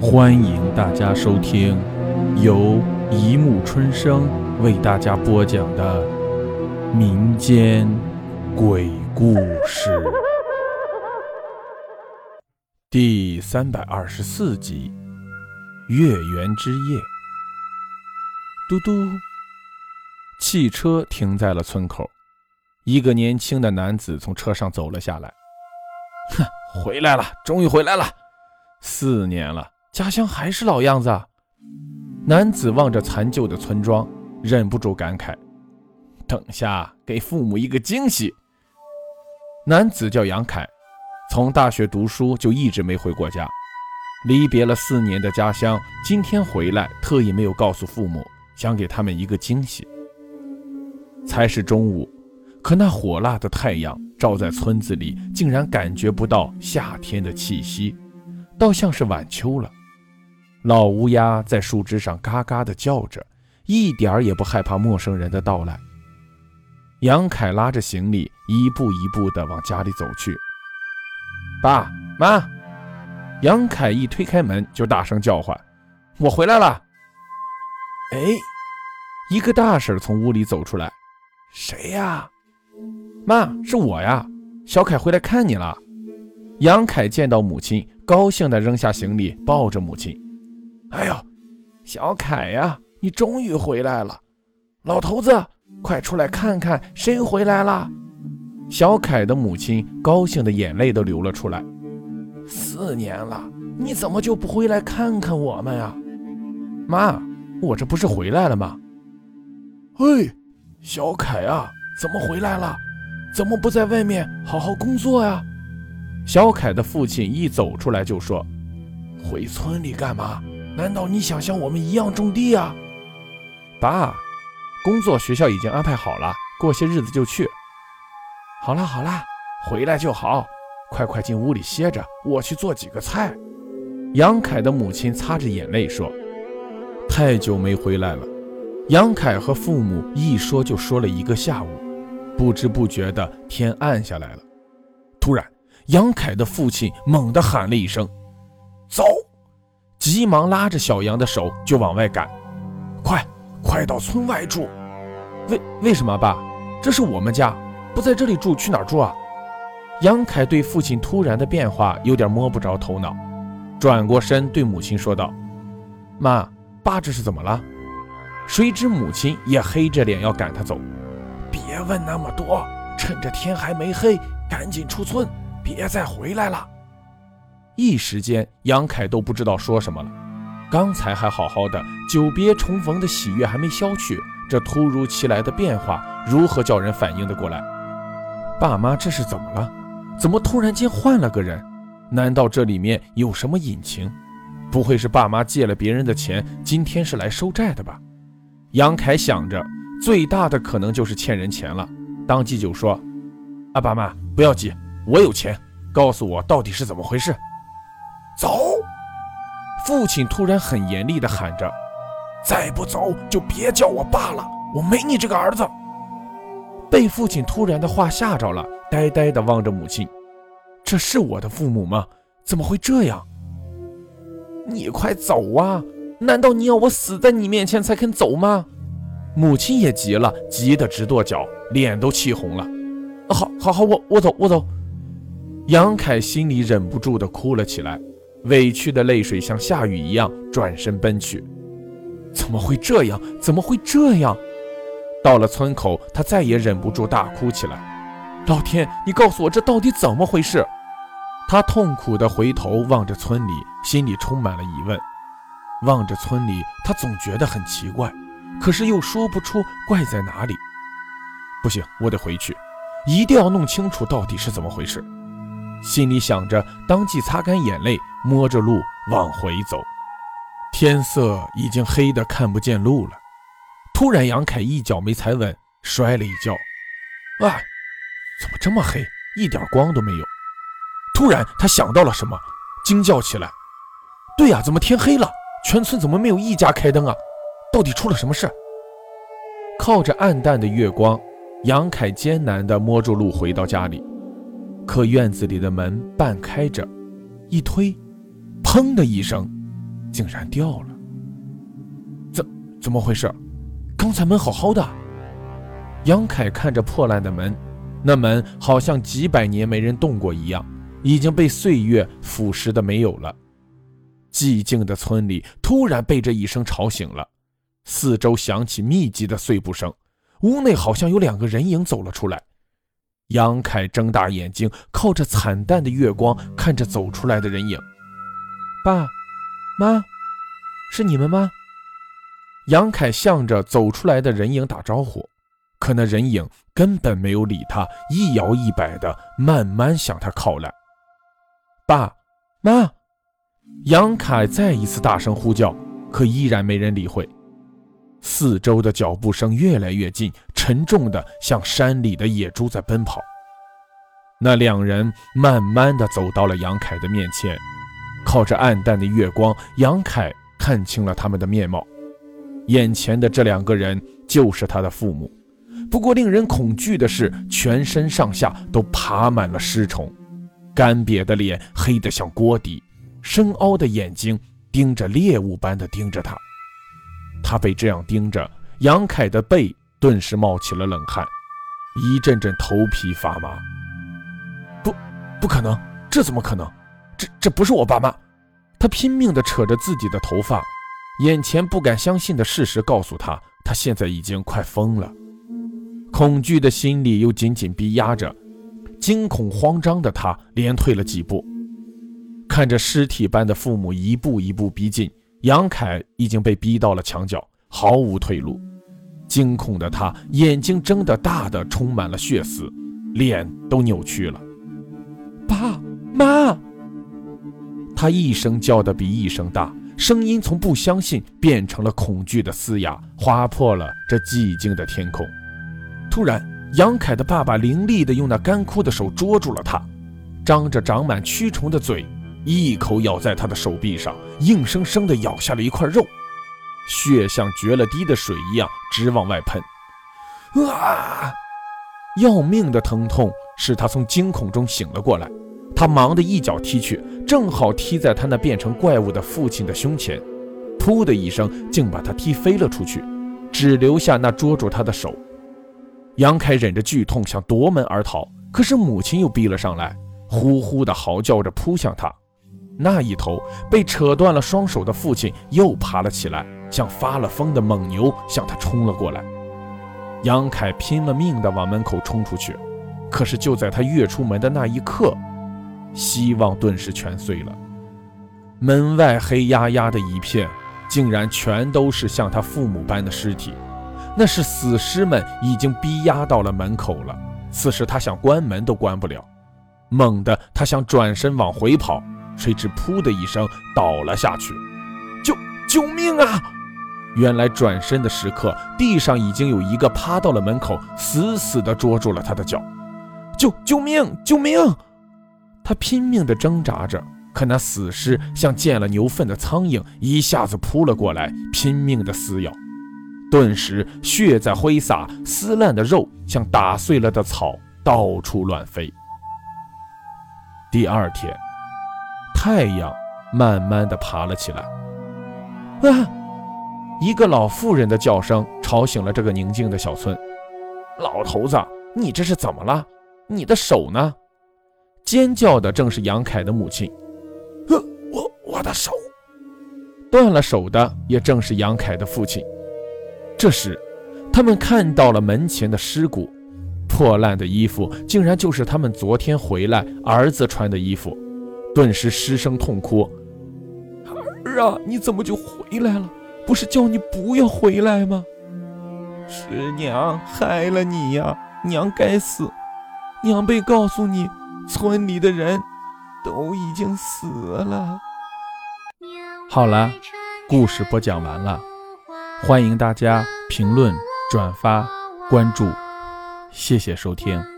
欢迎大家收听由一木春生为大家播讲的民间鬼故事第三百二十四集《月圆之夜》。嘟嘟，汽车停在了村口，一个年轻的男子从车上走了下来。哼，回来了，终于回来了，四年了。家乡还是老样子。男子望着残旧的村庄，忍不住感慨：“等下给父母一个惊喜。”男子叫杨凯，从大学读书就一直没回过家，离别了四年的家乡，今天回来，特意没有告诉父母，想给他们一个惊喜。才是中午，可那火辣的太阳照在村子里，竟然感觉不到夏天的气息，倒像是晚秋了。老乌鸦在树枝上嘎嘎地叫着，一点儿也不害怕陌生人的到来。杨凯拉着行李，一步一步地往家里走去。爸妈，杨凯一推开门就大声叫唤：“我回来了！”哎，一个大婶从屋里走出来：“谁呀？”“妈，是我呀，小凯回来看你了。”杨凯见到母亲，高兴地扔下行李，抱着母亲。哎呦，小凯呀，你终于回来了！老头子，快出来看看谁回来了！小凯的母亲高兴的眼泪都流了出来。四年了，你怎么就不回来看看我们呀？妈，我这不是回来了吗？嘿，小凯啊，怎么回来了？怎么不在外面好好工作呀？小凯的父亲一走出来就说：“回村里干嘛？”难道你想像我们一样种地啊，爸？工作学校已经安排好了，过些日子就去。好啦好啦，回来就好，快快进屋里歇着，我去做几个菜。杨凯的母亲擦着眼泪说：“太久没回来了。”杨凯和父母一说就说了一个下午，不知不觉的天暗下来了。突然，杨凯的父亲猛地喊了一声：“走！”急忙拉着小杨的手就往外赶，快快到村外住！为为什么爸？这是我们家，不在这里住去哪儿住啊？杨凯对父亲突然的变化有点摸不着头脑，转过身对母亲说道：“妈，爸这是怎么了？”谁知母亲也黑着脸要赶他走，别问那么多，趁着天还没黑，赶紧出村，别再回来了。一时间，杨凯都不知道说什么了。刚才还好好的，久别重逢的喜悦还没消去，这突如其来的变化，如何叫人反应得过来？爸妈这是怎么了？怎么突然间换了个人？难道这里面有什么隐情？不会是爸妈借了别人的钱，今天是来收债的吧？杨凯想着，最大的可能就是欠人钱了，当即就说：“啊，爸妈不要急，我有钱，告诉我到底是怎么回事。”走！父亲突然很严厉地喊着：“再不走，就别叫我爸了！我没你这个儿子！”被父亲突然的话吓着了，呆呆地望着母亲：“这是我的父母吗？怎么会这样？”你快走啊！难道你要我死在你面前才肯走吗？母亲也急了，急得直跺脚，脸都气红了。好，好，好，我我走，我走。杨凯心里忍不住地哭了起来。委屈的泪水像下雨一样转身奔去，怎么会这样？怎么会这样？到了村口，他再也忍不住大哭起来。老天，你告诉我这到底怎么回事？他痛苦地回头望着村里，心里充满了疑问。望着村里，他总觉得很奇怪，可是又说不出怪在哪里。不行，我得回去，一定要弄清楚到底是怎么回事。心里想着，当即擦干眼泪，摸着路往回走。天色已经黑得看不见路了。突然，杨凯一脚没踩稳，摔了一跤。啊！怎么这么黑，一点光都没有？突然，他想到了什么，惊叫起来：“对呀，怎么天黑了？全村怎么没有一家开灯啊？到底出了什么事？”靠着暗淡的月光，杨凯艰难地摸着路回到家里。可院子里的门半开着，一推，砰的一声，竟然掉了。怎怎么回事？刚才门好好的。杨凯看着破烂的门，那门好像几百年没人动过一样，已经被岁月腐蚀的没有了。寂静的村里突然被这一声吵醒了，四周响起密集的碎步声，屋内好像有两个人影走了出来。杨凯睁大眼睛，靠着惨淡的月光看着走出来的人影。爸，妈，是你们吗？杨凯向着走出来的人影打招呼，可那人影根本没有理他，一摇一摆的慢慢向他靠来。爸，妈，杨凯再一次大声呼叫，可依然没人理会。四周的脚步声越来越近，沉重的像山里的野猪在奔跑。那两人慢慢的走到了杨凯的面前，靠着暗淡的月光，杨凯看清了他们的面貌。眼前的这两个人就是他的父母，不过令人恐惧的是，全身上下都爬满了尸虫，干瘪的脸黑得像锅底，深凹的眼睛盯着猎物般的盯着他。他被这样盯着，杨凯的背顿时冒起了冷汗，一阵阵头皮发麻。不，不可能，这怎么可能？这这不是我爸妈！他拼命地扯着自己的头发，眼前不敢相信的事实告诉他，他现在已经快疯了。恐惧的心理又紧紧逼压着，惊恐慌张的他连退了几步，看着尸体般的父母一步一步逼近。杨凯已经被逼到了墙角，毫无退路。惊恐的他眼睛睁得大的，充满了血丝，脸都扭曲了。爸妈，他一声叫的比一声大，声音从不相信变成了恐惧的嘶哑，划破了这寂静的天空。突然，杨凯的爸爸凌厉地用那干枯的手捉住了他，张着长满蛆虫的嘴。一口咬在他的手臂上，硬生生地咬下了一块肉，血像决了堤的水一样直往外喷。啊！要命的疼痛使他从惊恐中醒了过来，他忙的一脚踢去，正好踢在他那变成怪物的父亲的胸前，噗的一声，竟把他踢飞了出去，只留下那捉住他的手。杨凯忍着剧痛想夺门而逃，可是母亲又逼了上来，呼呼的嚎叫着扑向他。那一头被扯断了双手的父亲又爬了起来，像发了疯的猛牛向他冲了过来。杨凯拼了命地往门口冲出去，可是就在他跃出门的那一刻，希望顿时全碎了。门外黑压压的一片，竟然全都是像他父母般的尸体。那是死尸们已经逼压到了门口了。此时他想关门都关不了，猛地他想转身往回跑。谁知“噗”的一声倒了下去，救救命啊！原来转身的时刻，地上已经有一个趴到了门口，死死地捉住了他的脚。救救命救命！他拼命地挣扎着，可那死尸像见了牛粪的苍蝇，一下子扑了过来，拼命地撕咬。顿时血在挥洒，撕烂的肉像打碎了的草，到处乱飞。第二天。太阳慢慢的爬了起来。啊！一个老妇人的叫声吵醒了这个宁静的小村。老头子，你这是怎么了？你的手呢？尖叫的正是杨凯的母亲。呃，我我的手断了手的也正是杨凯的父亲。这时，他们看到了门前的尸骨，破烂的衣服竟然就是他们昨天回来儿子穿的衣服。顿时失声痛哭：“儿啊，你怎么就回来了？不是叫你不要回来吗？是娘害了你呀！娘该死！娘被告诉你，村里的人都已经死了。”好了，故事播讲完了，欢迎大家评论、转发、关注，谢谢收听。